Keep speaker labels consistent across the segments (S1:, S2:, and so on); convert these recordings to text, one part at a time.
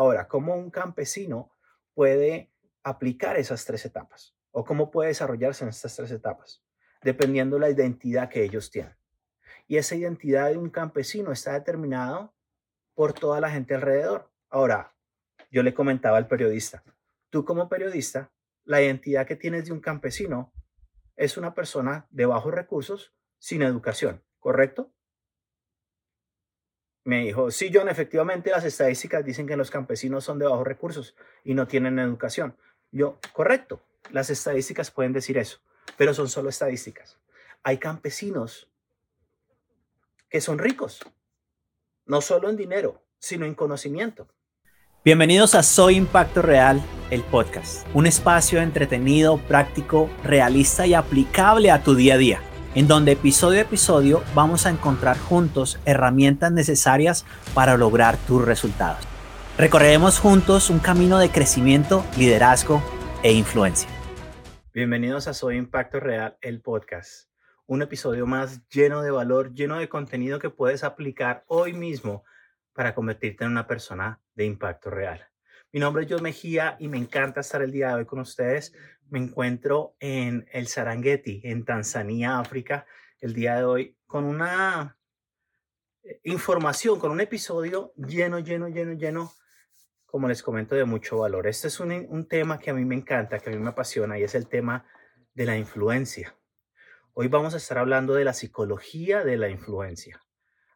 S1: Ahora, ¿cómo un campesino puede aplicar esas tres etapas? ¿O cómo puede desarrollarse en estas tres etapas? Dependiendo de la identidad que ellos tienen. Y esa identidad de un campesino está determinada por toda la gente alrededor. Ahora, yo le comentaba al periodista, tú como periodista, la identidad que tienes de un campesino es una persona de bajos recursos sin educación, ¿correcto? Me dijo, sí, John, efectivamente las estadísticas dicen que los campesinos son de bajos recursos y no tienen educación. Yo, correcto, las estadísticas pueden decir eso, pero son solo estadísticas. Hay campesinos que son ricos, no solo en dinero, sino en conocimiento.
S2: Bienvenidos a Soy Impacto Real, el podcast, un espacio entretenido, práctico, realista y aplicable a tu día a día, en donde episodio a episodio vamos a encontrar juntos herramientas necesarias para lograr tus resultados. Recorreremos juntos un camino de crecimiento, liderazgo e influencia.
S1: Bienvenidos a Soy Impacto Real, el podcast, un episodio más lleno de valor, lleno de contenido que puedes aplicar hoy mismo para convertirte en una persona de impacto real. Mi nombre es John Mejía y me encanta estar el día de hoy con ustedes. Me encuentro en el Sarangeti, en Tanzania, África, el día de hoy con una eh, información, con un episodio lleno, lleno, lleno, lleno, como les comento, de mucho valor. Este es un, un tema que a mí me encanta, que a mí me apasiona y es el tema de la influencia. Hoy vamos a estar hablando de la psicología de la influencia.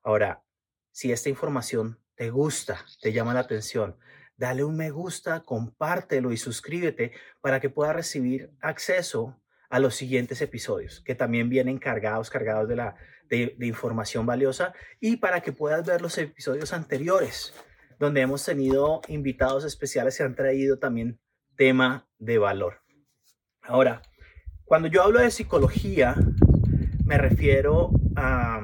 S1: Ahora, si esta información te gusta, te llama la atención, dale un me gusta, compártelo y suscríbete para que puedas recibir acceso a los siguientes episodios que también vienen cargados, cargados de, la, de, información valiosa y para que puedas ver los episodios anteriores donde hemos tenido invitados especiales que han traído también tema de valor. Ahora, cuando yo hablo de psicología, me refiero a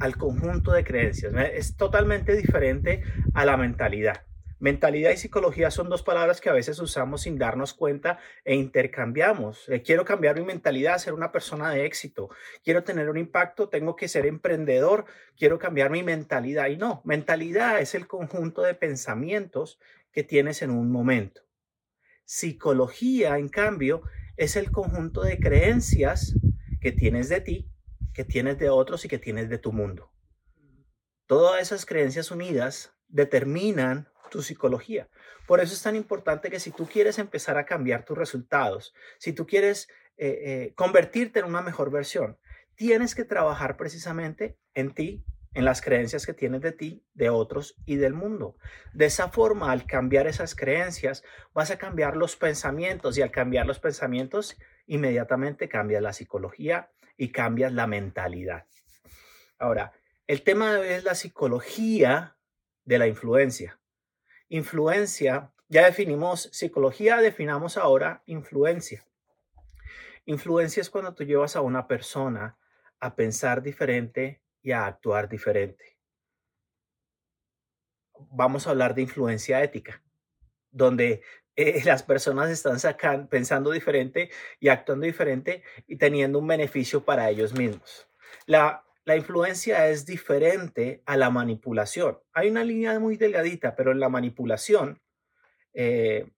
S1: al conjunto de creencias. Es totalmente diferente a la mentalidad. Mentalidad y psicología son dos palabras que a veces usamos sin darnos cuenta e intercambiamos. Eh, quiero cambiar mi mentalidad, ser una persona de éxito. Quiero tener un impacto, tengo que ser emprendedor. Quiero cambiar mi mentalidad. Y no, mentalidad es el conjunto de pensamientos que tienes en un momento. Psicología, en cambio, es el conjunto de creencias que tienes de ti que tienes de otros y que tienes de tu mundo. Todas esas creencias unidas determinan tu psicología. Por eso es tan importante que si tú quieres empezar a cambiar tus resultados, si tú quieres eh, eh, convertirte en una mejor versión, tienes que trabajar precisamente en ti, en las creencias que tienes de ti, de otros y del mundo. De esa forma, al cambiar esas creencias, vas a cambiar los pensamientos y al cambiar los pensamientos, inmediatamente cambia la psicología y cambias la mentalidad. Ahora, el tema es la psicología de la influencia. Influencia, ya definimos psicología, definamos ahora influencia. Influencia es cuando tú llevas a una persona a pensar diferente y a actuar diferente. Vamos a hablar de influencia ética, donde eh, las personas están pensando diferente y actuando diferente y teniendo un beneficio para ellos mismos. La, la influencia es diferente a la manipulación. Hay una línea muy delgadita, pero en la manipulación, eh,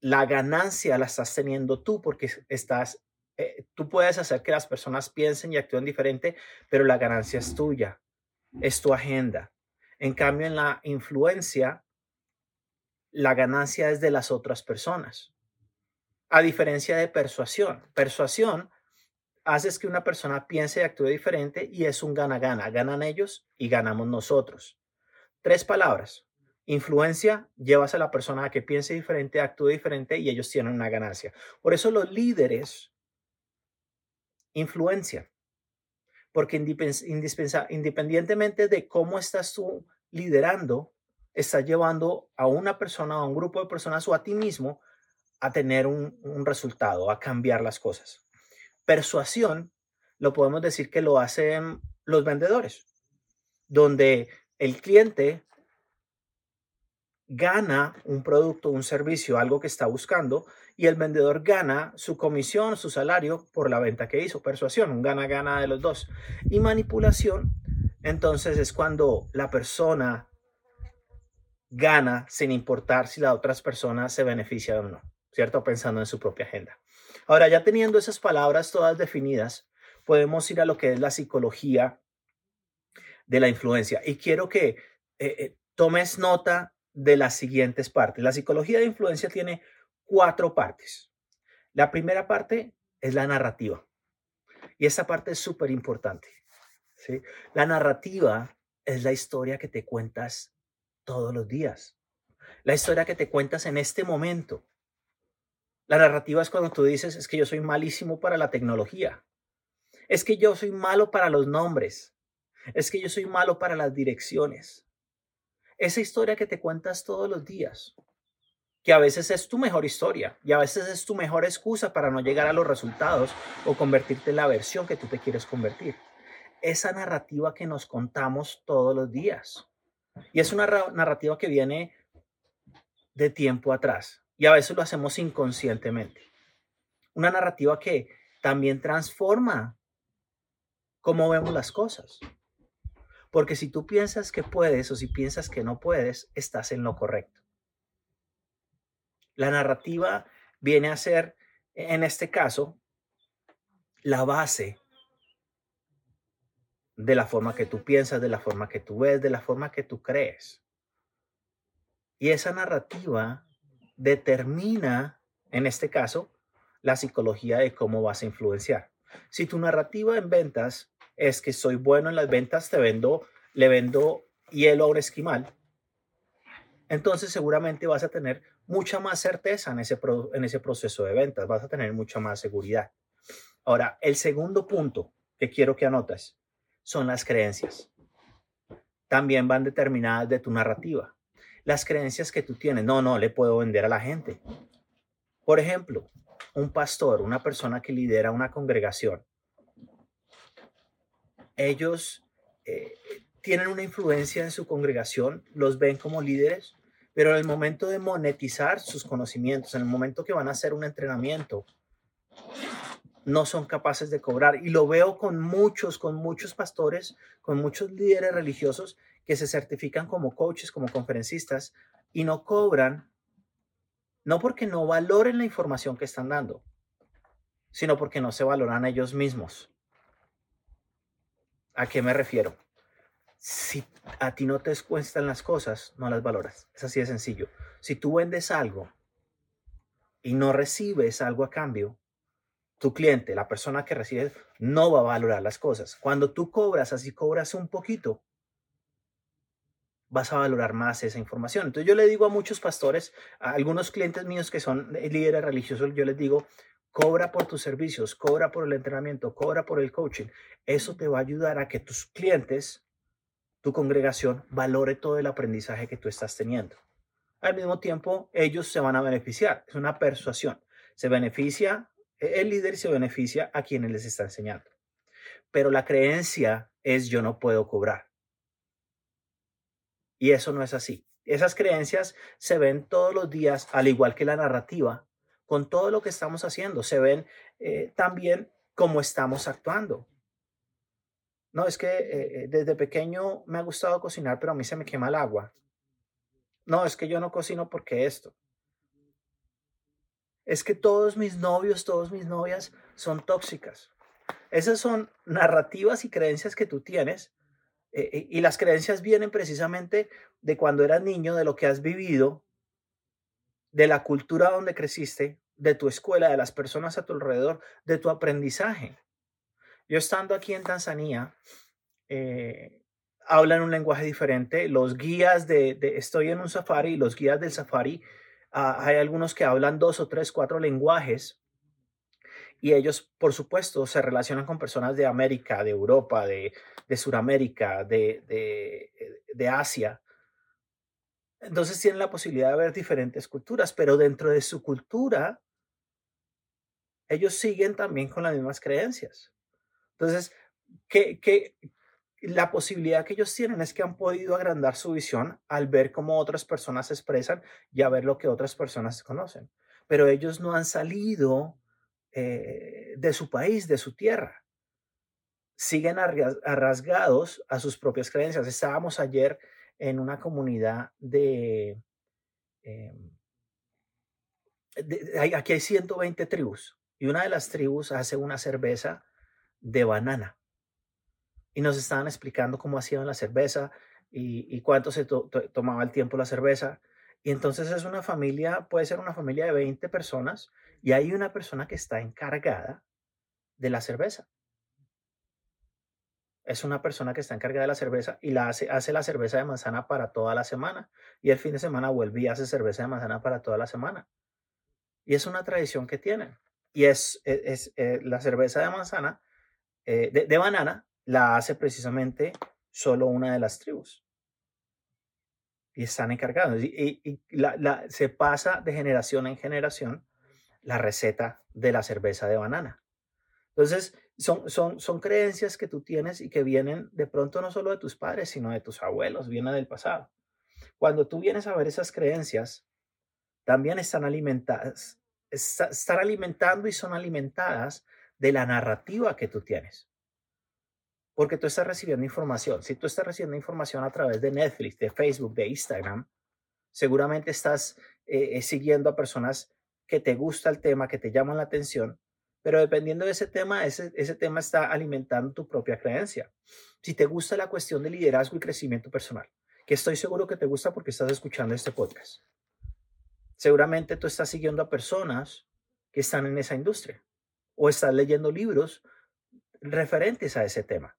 S1: la ganancia la estás teniendo tú porque estás, eh, tú puedes hacer que las personas piensen y actúen diferente, pero la ganancia es tuya, es tu agenda. En cambio, en la influencia, la ganancia es de las otras personas. A diferencia de persuasión. Persuasión haces que una persona piense y actúe diferente y es un gana-gana. Ganan ellos y ganamos nosotros. Tres palabras. Influencia, llevas a la persona a que piense diferente, actúe diferente y ellos tienen una ganancia. Por eso los líderes influencian. Porque independientemente de cómo estás tú liderando, estás llevando a una persona, a un grupo de personas o a ti mismo a tener un, resultado, a cambiar las cosas. Persuasión, lo podemos decir que lo hacen los vendedores, donde el cliente gana un producto, un servicio, algo que está buscando, y el vendedor gana su comisión, su salario por la venta que hizo. Persuasión, un gana-gana de los dos. Y manipulación, entonces es cuando la persona gana sin importar si las otras personas se benefician o no, ¿cierto? Pensando en su propia agenda. Ahora, ya teniendo esas palabras todas definidas, podemos ir a lo que es la psicología de la influencia. Y quiero que eh, eh, tomes nota de las siguientes partes. La psicología de influencia tiene cuatro partes. La primera parte es la narrativa. Y esa parte es súper importante. ¿sí? La narrativa es la historia que te cuentas todos los días. La historia que te cuentas en este momento. La narrativa es cuando tú dices, es que yo soy malísimo para la tecnología. Es que yo soy malo para los nombres. Es que yo soy malo para las direcciones. Esa historia que te cuentas todos los días, que a veces es tu mejor historia y a veces es tu mejor excusa para no llegar a los resultados o convertirte en la versión que tú te quieres convertir. Esa narrativa que nos contamos todos los días. Y es una narrativa que viene de tiempo atrás y a veces lo hacemos inconscientemente. Una narrativa que también transforma cómo vemos las cosas. Porque si tú piensas que puedes o si piensas que no puedes, estás en lo correcto. La narrativa viene a ser, en este caso, la base de la forma que tú piensas, de la forma que tú ves, de la forma que tú crees. Y esa narrativa determina, en este caso, la psicología de cómo vas a influenciar. Si tu narrativa en ventas es que soy bueno en las ventas, te vendo, le vendo hielo a un esquimal, entonces seguramente vas a tener mucha más certeza en ese, en ese proceso de ventas, vas a tener mucha más seguridad. Ahora, el segundo punto que quiero que anotes son las creencias. También van determinadas de tu narrativa. Las creencias que tú tienes, no, no, le puedo vender a la gente. Por ejemplo, un pastor, una persona que lidera una congregación, ellos eh, tienen una influencia en su congregación, los ven como líderes, pero en el momento de monetizar sus conocimientos, en el momento que van a hacer un entrenamiento, no son capaces de cobrar. Y lo veo con muchos, con muchos pastores, con muchos líderes religiosos que se certifican como coaches, como conferencistas, y no cobran, no porque no valoren la información que están dando, sino porque no se valoran a ellos mismos. ¿A qué me refiero? Si a ti no te cuestan las cosas, no las valoras. Es así de sencillo. Si tú vendes algo y no recibes algo a cambio, tu cliente, la persona que recibe, no va a valorar las cosas. Cuando tú cobras, así cobras un poquito, vas a valorar más esa información. Entonces yo le digo a muchos pastores, a algunos clientes míos que son líderes religiosos, yo les digo, Cobra por tus servicios, cobra por el entrenamiento, cobra por el coaching. Eso te va a ayudar a que tus clientes, tu congregación, valore todo el aprendizaje que tú estás teniendo. Al mismo tiempo, ellos se van a beneficiar. Es una persuasión. Se beneficia el líder se beneficia a quienes les está enseñando. Pero la creencia es yo no puedo cobrar. Y eso no es así. Esas creencias se ven todos los días, al igual que la narrativa, con todo lo que estamos haciendo. Se ven eh, también cómo estamos actuando. No, es que eh, eh, desde pequeño me ha gustado cocinar, pero a mí se me quema el agua. No, es que yo no cocino porque esto. Es que todos mis novios, todas mis novias son tóxicas. Esas son narrativas y creencias que tú tienes. y las creencias vienen precisamente de cuando eras niño, de lo que has vivido, de la cultura donde creciste, de tu escuela, de las personas a tu alrededor, de tu aprendizaje. Yo estando aquí en Tanzania, eh, hablan un lenguaje diferente. Los guías de, estoy en un safari, los guías del safari, ah, hay algunos que hablan dos o tres, cuatro lenguajes. Y ellos, por supuesto, se relacionan con personas de América, de Europa, de, de Sudamérica, de, de, de Asia. Entonces tienen la posibilidad de ver diferentes culturas, pero dentro de su cultura, ellos siguen también con las mismas creencias. Entonces, que, la posibilidad que ellos tienen es que han podido agrandar su visión al ver cómo otras personas se expresan y a ver lo que otras personas conocen. Pero ellos no han salido eh, de su país, de su tierra. Siguen arrasgados a sus propias creencias. Estábamos ayer en una comunidad de, em, aquí hay 120 tribus y una de las tribus hace una cerveza de banana. Y nos estaban explicando cómo hacían la cerveza y, cuánto se tomaba el tiempo la cerveza. Y entonces es una familia, puede ser una familia de 20 personas y hay una persona que está encargada de la cerveza. Es una persona que está encargada de la cerveza y la hace, hace la cerveza de manzana para toda la semana. Y el fin de semana vuelve y hace cerveza de manzana para toda la semana. Y es una tradición que tienen. Y es, e, es, eh, la cerveza de manzana, eh, de, banana, la hace precisamente solo una de las tribus. Y están encargados. Y, la, se pasa de generación en generación la receta de la cerveza de banana. Entonces, son, son, son creencias que tú tienes y que vienen de pronto no solo de tus padres, sino de tus abuelos, vienen del pasado. Cuando tú vienes a ver esas creencias, también están alimentadas, están alimentando y son alimentadas de la narrativa que tú tienes. Porque tú estás recibiendo información. Si tú estás recibiendo información a través de Netflix, de Facebook, de Instagram, seguramente estás eh, eh, siguiendo a personas que te gusta el tema, que te llaman la atención, pero dependiendo de ese tema, ese, ese tema está alimentando tu propia creencia. Si te gusta la cuestión de liderazgo y crecimiento personal, que estoy seguro que te gusta porque estás escuchando este podcast seguramente tú estás siguiendo a personas que están en esa industria o estás leyendo libros referentes a ese tema.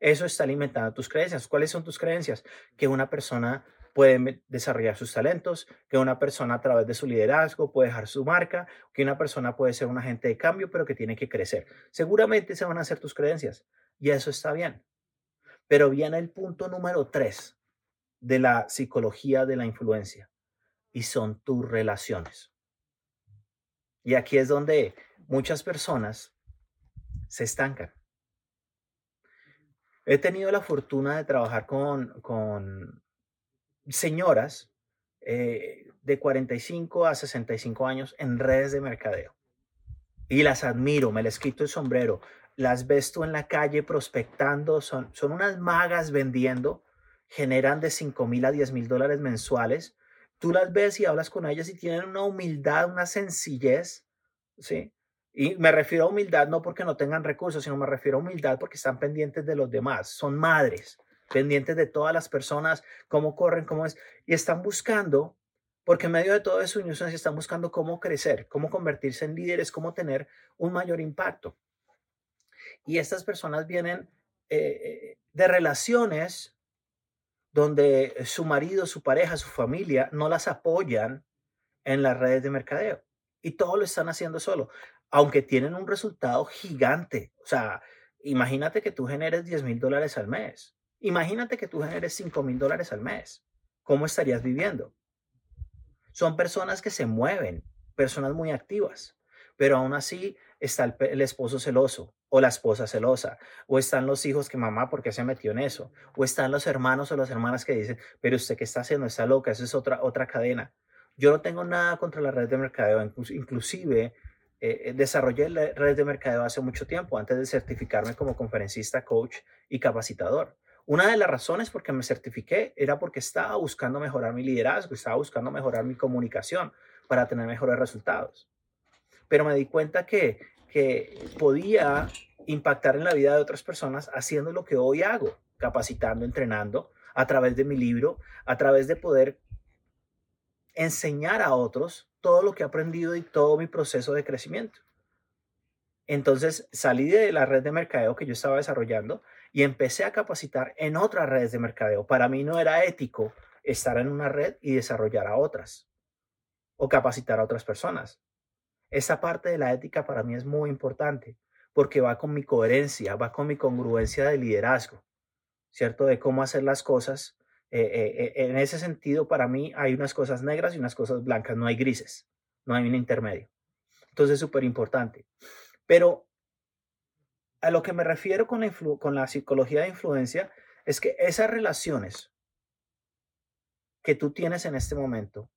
S1: Eso está alimentando tus creencias. ¿Cuáles son tus creencias? Que una persona puede desarrollar sus talentos, que una persona a través de su liderazgo puede dejar su marca, que una persona puede ser un agente de cambio, pero que tiene que crecer. Seguramente se van a hacer tus creencias y eso está bien. Pero viene el punto número tres de la psicología de la influencia y son tus relaciones. Y aquí es donde muchas personas se estancan. He tenido la fortuna de trabajar con, con señoras eh, de 45 a 65 años en redes de mercadeo. Y las admiro, me les quito el sombrero. Las ves tú en la calle prospectando, son, son unas magas vendiendo, generan de 5 mil a 10 mil dólares mensuales tú las ves y hablas con ellas y tienen una humildad, una sencillez, ¿sí? Y me refiero a humildad no porque no tengan recursos, sino me refiero a humildad porque están pendientes de los demás, son madres, pendientes de todas las personas, cómo corren, cómo es, y están buscando, porque en medio de todo eso, están buscando cómo crecer, cómo convertirse en líderes, cómo tener un mayor impacto. Y estas personas vienen eh, eh, de relaciones donde su marido, su pareja, su familia no las apoyan en las redes de mercadeo. Y todo lo están haciendo solo, aunque tienen un resultado gigante. O sea, imagínate que tú generes 10 mil dólares al mes. Imagínate que tú generes 5 mil dólares al mes. ¿Cómo estarías viviendo? Son personas que se mueven, personas muy activas, pero aún así está el esposo celoso, o la esposa celosa, o están los hijos que mamá, ¿por qué se metió en eso? O están los hermanos o las hermanas que dicen, pero usted qué está haciendo, está loca, eso es otra, otra cadena. Yo no tengo nada contra la red de mercadeo, inclusive eh, desarrollé la red de mercadeo hace mucho tiempo, antes de certificarme como conferencista, coach y capacitador. Una de las razones por que me certifiqué era porque estaba buscando mejorar mi liderazgo, estaba buscando mejorar mi comunicación para tener mejores resultados. Pero me di cuenta que que podía impactar en la vida de otras personas haciendo lo que hoy hago, capacitando, entrenando, a través de mi libro, a través de poder enseñar a otros todo lo que he aprendido y todo mi proceso de crecimiento. Entonces salí de la red de mercadeo que yo estaba desarrollando y empecé a capacitar en otras redes de mercadeo. Para mí no era ético estar en una red y desarrollar a otras o capacitar a otras personas. Esa parte de la ética para mí es muy importante porque va con mi coherencia, va con mi congruencia de liderazgo, ¿cierto? De cómo hacer las cosas. Eh, eh, eh, en ese sentido, para mí hay unas cosas negras y unas cosas blancas, no hay grises, no hay un intermedio. Entonces es súper importante. Pero a lo que me refiero con con la psicología de influencia es que esas relaciones que tú tienes en este momento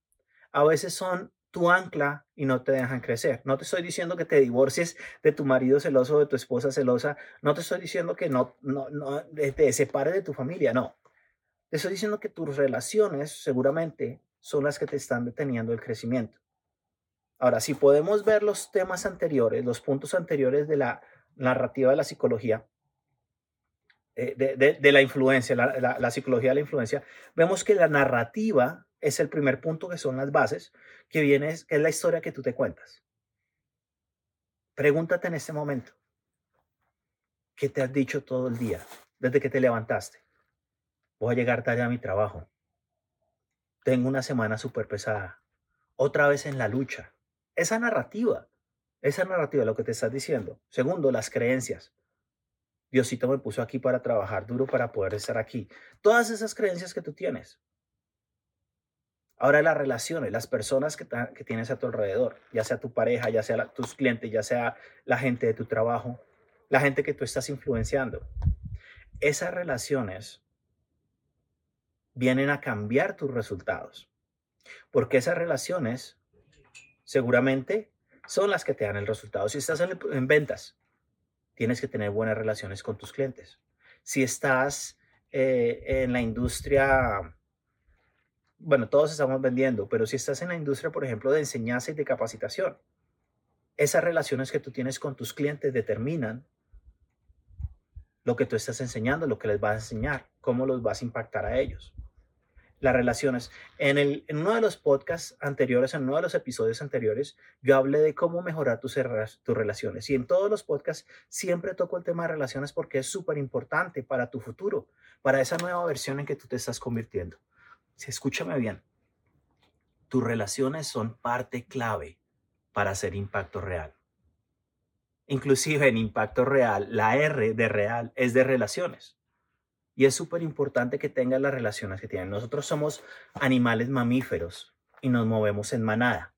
S1: a veces son tu ancla y no te dejan crecer. No te estoy diciendo que te divorcies de tu marido celoso o de tu esposa celosa. No te estoy diciendo que no, no, no te separes de tu familia. No. Te estoy diciendo que tus relaciones seguramente son las que te están deteniendo el crecimiento. Ahora, si podemos ver los temas anteriores, los puntos anteriores de la narrativa de la psicología, eh, de, la influencia, la, psicología de la influencia, vemos que la narrativa es el primer punto, que son las bases, que viene, es la historia que tú te cuentas. Pregúntate en este momento, ¿qué te has dicho todo el día desde que te levantaste? Voy a llegar tarde a mi trabajo. Tengo una semana súper pesada. Otra vez en la lucha. Esa narrativa, esa narrativa, lo que te estás diciendo. Segundo, las creencias. Diosito me puso aquí para trabajar duro para poder estar aquí. Todas esas creencias que tú tienes. Ahora las relaciones, las personas que, que tienes a tu alrededor, ya sea tu pareja, ya sea tus clientes, ya sea la gente de tu trabajo, la gente que tú estás influenciando. Esas relaciones vienen a cambiar tus resultados. Porque esas relaciones seguramente son las que te dan el resultado. Si estás en, ventas, tienes que tener buenas relaciones con tus clientes. Si estás eh, en la industria, bueno, todos estamos vendiendo, pero si estás en la industria, por ejemplo, de enseñanza y de capacitación, esas relaciones que tú tienes con tus clientes determinan lo que tú estás enseñando, lo que les vas a enseñar, cómo los vas a impactar a ellos las relaciones. En, el, en uno de los podcasts anteriores, en uno de los episodios anteriores, yo hablé de cómo mejorar tus, tus relaciones. Y en todos los podcasts siempre toco el tema de relaciones porque es súper importante para tu futuro, para esa nueva versión en que tú te estás convirtiendo. Si escúchame bien, tus relaciones son parte clave para hacer impacto real. Inclusive en impacto real, la R de real es de relaciones. Y es súper importante que tengas las relaciones que tienen. Nosotros somos animales mamíferos y nos movemos en manada.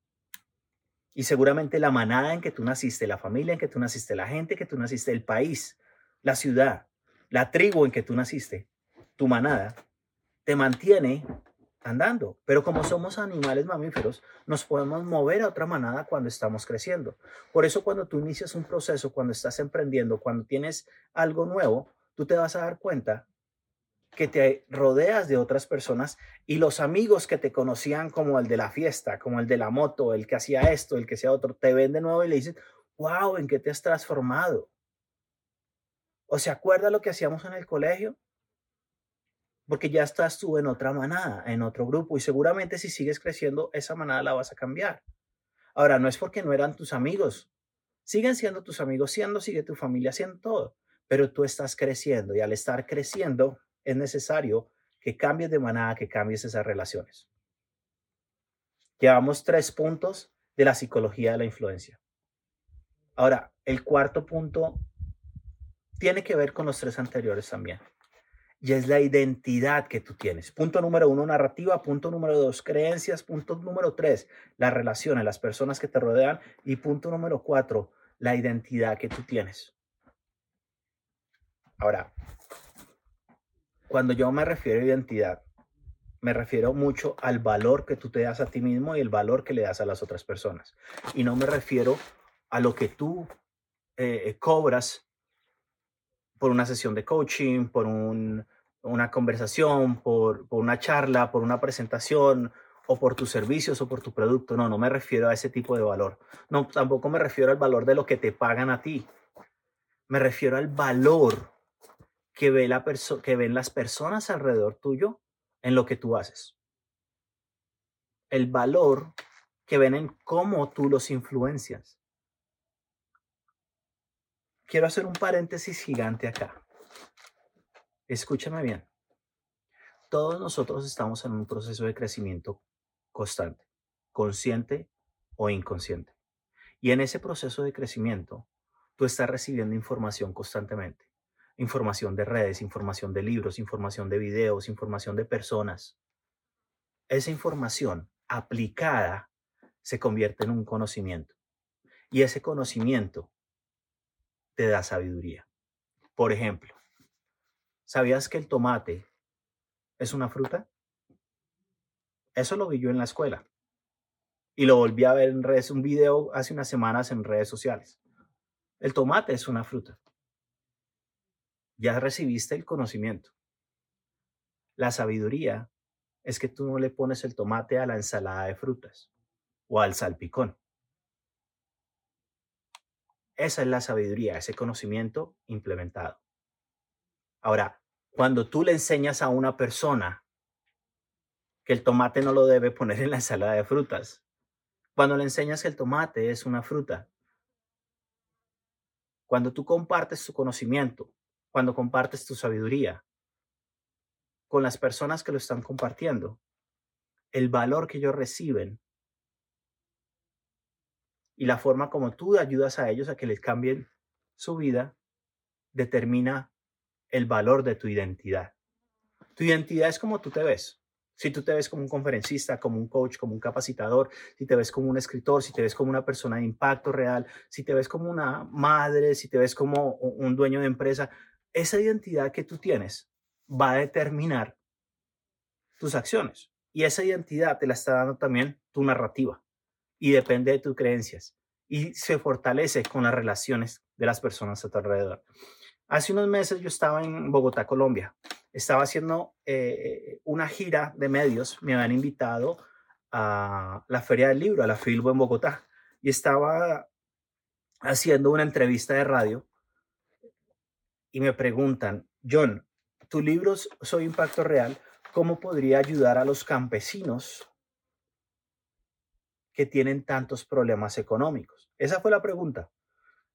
S1: Y seguramente la manada en que tú naciste, la familia en que tú naciste, la gente en que tú naciste, el país, la ciudad, la tribu en que tú naciste, tu manada, te mantiene andando. Pero como somos animales mamíferos, nos podemos mover a otra manada cuando estamos creciendo. Por eso cuando tú inicias un proceso, cuando estás emprendiendo, cuando tienes algo nuevo, tú te vas a dar cuenta que te rodeas de otras personas y los amigos que te conocían como el de la fiesta, como el de la moto, el que hacía esto, el que hacía otro, te ven de nuevo y le dicen, wow, ¿en qué te has transformado? ¿O se acuerda lo que hacíamos en el colegio? Porque ya estás tú en otra manada, en otro grupo, y seguramente si sigues creciendo, esa manada la vas a cambiar. Ahora, no es porque no eran tus amigos, siguen siendo tus amigos, siendo, sigue tu familia, siendo todo, pero tú estás creciendo y al estar creciendo, es necesario que cambies de manada, que cambies esas relaciones. Llevamos tres puntos de la psicología de la influencia. Ahora, el cuarto punto tiene que ver con los tres anteriores también. Y es la identidad que tú tienes. Punto número uno, narrativa. Punto número dos, creencias. Punto número tres, las relaciones, las personas que te rodean. Y punto número cuatro, la identidad que tú tienes. Ahora, cuando yo me refiero a identidad, me refiero mucho al valor que tú te das a ti mismo y el valor que le das a las otras personas. Y no me refiero a lo que tú eh, eh, cobras por una sesión de coaching, por una conversación, por, por una charla, por una presentación o por tus servicios o por tu producto. No, no me refiero a ese tipo de valor. No, tampoco me refiero al valor de lo que te pagan a ti. Me refiero al valor que, ve la que ven las personas alrededor tuyo en lo que tú haces. El valor que ven en cómo tú los influencias. Quiero hacer un paréntesis gigante acá. Escúchame bien. Todos nosotros estamos en un proceso de crecimiento constante, consciente o inconsciente. Y en ese proceso de crecimiento, tú estás recibiendo información constantemente información de redes, información de libros, información de videos, información de personas. Esa información aplicada se convierte en un conocimiento. Y ese conocimiento te da sabiduría. Por ejemplo, ¿sabías que el tomate es una fruta? Eso lo vi yo en la escuela. Y lo volví a ver en redes, un video hace unas semanas en redes sociales. El tomate es una fruta ya recibiste el conocimiento. La sabiduría es que tú no le pones el tomate a la ensalada de frutas o al salpicón. Esa es la sabiduría, ese conocimiento implementado. Ahora, cuando tú le enseñas a una persona que el tomate no lo debe poner en la ensalada de frutas, cuando le enseñas que el tomate es una fruta, cuando tú compartes tu conocimiento, cuando compartes tu sabiduría con las personas que lo están compartiendo, el valor que ellos reciben y la forma como tú ayudas a ellos a que les cambien su vida determina el valor de tu identidad. Tu identidad es como tú te ves. Si tú te ves como un conferencista, como un coach, como un capacitador, si te ves como un escritor, si te ves como una persona de impacto real, si te ves como una madre, si te ves como un dueño de empresa, esa identidad que tú tienes va a determinar tus acciones. Y esa identidad te la está dando también tu narrativa y depende de tus creencias y se fortalece con las relaciones de las personas a tu alrededor. Hace unos meses yo estaba en Bogotá, Colombia. Estaba haciendo eh, una gira de medios. Me habían invitado a la Feria del Libro, a la Filbo en Bogotá. Y estaba haciendo una entrevista de radio y me preguntan, John, tu libro Soy Impacto Real, ¿cómo podría ayudar a los campesinos que tienen tantos problemas económicos? Esa fue la pregunta.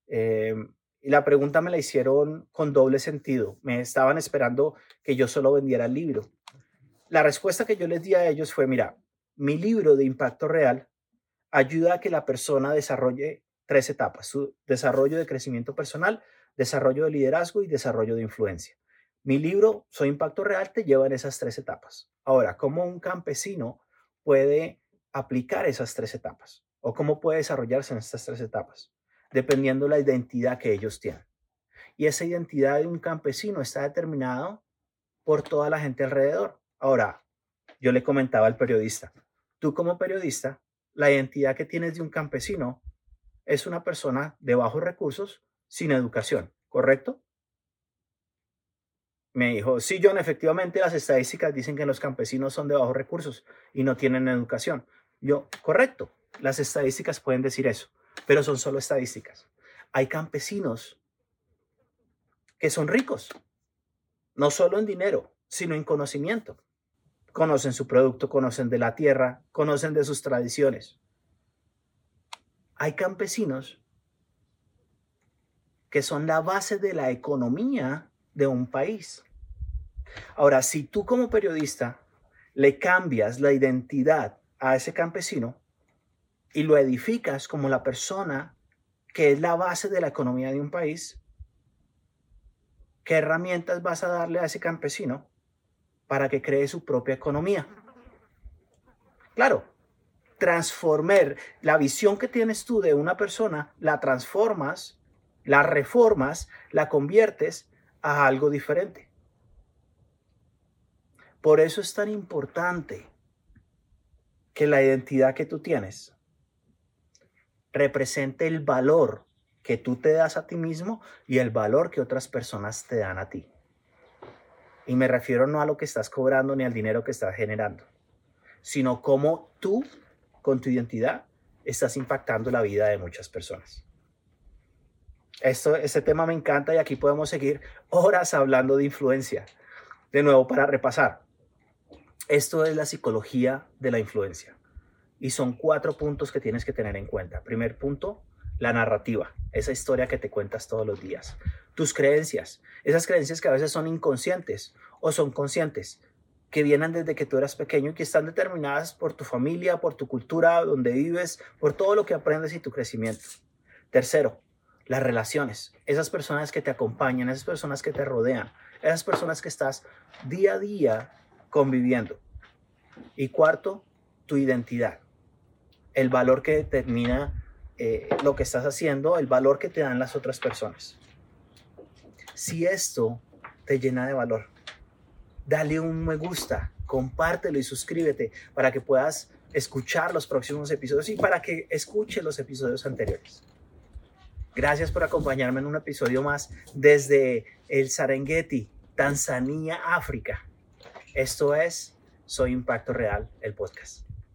S1: Em, y la pregunta me la hicieron con doble sentido. Me estaban esperando que yo solo vendiera el libro. La respuesta que yo les di a ellos fue, mira, mi libro de impacto real ayuda a que la persona desarrolle tres etapas, su desarrollo de crecimiento personal, desarrollo de liderazgo y desarrollo de influencia. Mi libro, Soy Impacto Real, te lleva en esas tres etapas. Ahora, ¿cómo un campesino puede aplicar esas tres etapas? ¿O cómo puede desarrollarse en estas tres etapas? Dependiendo de la identidad que ellos tienen. Y esa identidad de un campesino está determinada por toda la gente alrededor. Ahora, yo le comentaba al periodista, tú como periodista, la identidad que tienes de un campesino es una persona de bajos recursos sin educación, ¿correcto? Me dijo, sí, John, efectivamente las estadísticas dicen que los campesinos son de bajos recursos y no tienen educación. Yo, correcto, las estadísticas pueden decir eso, pero son solo estadísticas. Hay campesinos que son ricos, no solo en dinero, sino en conocimiento. Conocen su producto, conocen de la tierra, conocen de sus tradiciones. Hay campesinos que son la base de la economía de un país. Ahora, si tú como periodista le cambias la identidad a ese campesino, y lo edificas como la persona que es la base de la economía de un país, ¿qué herramientas vas a darle a ese campesino para que cree su propia economía? Claro, transformar la visión que tienes tú de una persona, la transformas, la reformas, la conviertes a algo diferente. Por eso es tan importante que la identidad que tú tienes represente el valor que tú te das a ti mismo y el valor que otras personas te dan a ti. Y me refiero no a lo que estás cobrando ni al dinero que estás generando, sino cómo tú, con tu identidad, estás impactando la vida de muchas personas. Esto, este tema me encanta y aquí podemos seguir horas hablando de influencia. De nuevo, para repasar, esto es la psicología de la influencia. Y son cuatro puntos que tienes que tener en cuenta. Primer punto, la narrativa, esa historia que te cuentas todos los días. Tus creencias, esas creencias que a veces son inconscientes o son conscientes, que vienen desde que tú eras pequeño y que están determinadas por tu familia, por tu cultura, donde vives, por todo lo que aprendes y tu crecimiento. Tercero, las relaciones, esas personas que te acompañan, esas personas que te rodean, esas personas que estás día a día conviviendo. Y cuarto, tu identidad el valor que determina eh, lo que estás haciendo, el valor que te dan las otras personas. Si esto te llena de valor, dale un me gusta, compártelo y suscríbete para que puedas escuchar los próximos episodios y para que escuche los episodios anteriores. Gracias por acompañarme en un episodio más desde el Serengeti, Tanzania, África. Esto es Soy Impacto Real, el podcast.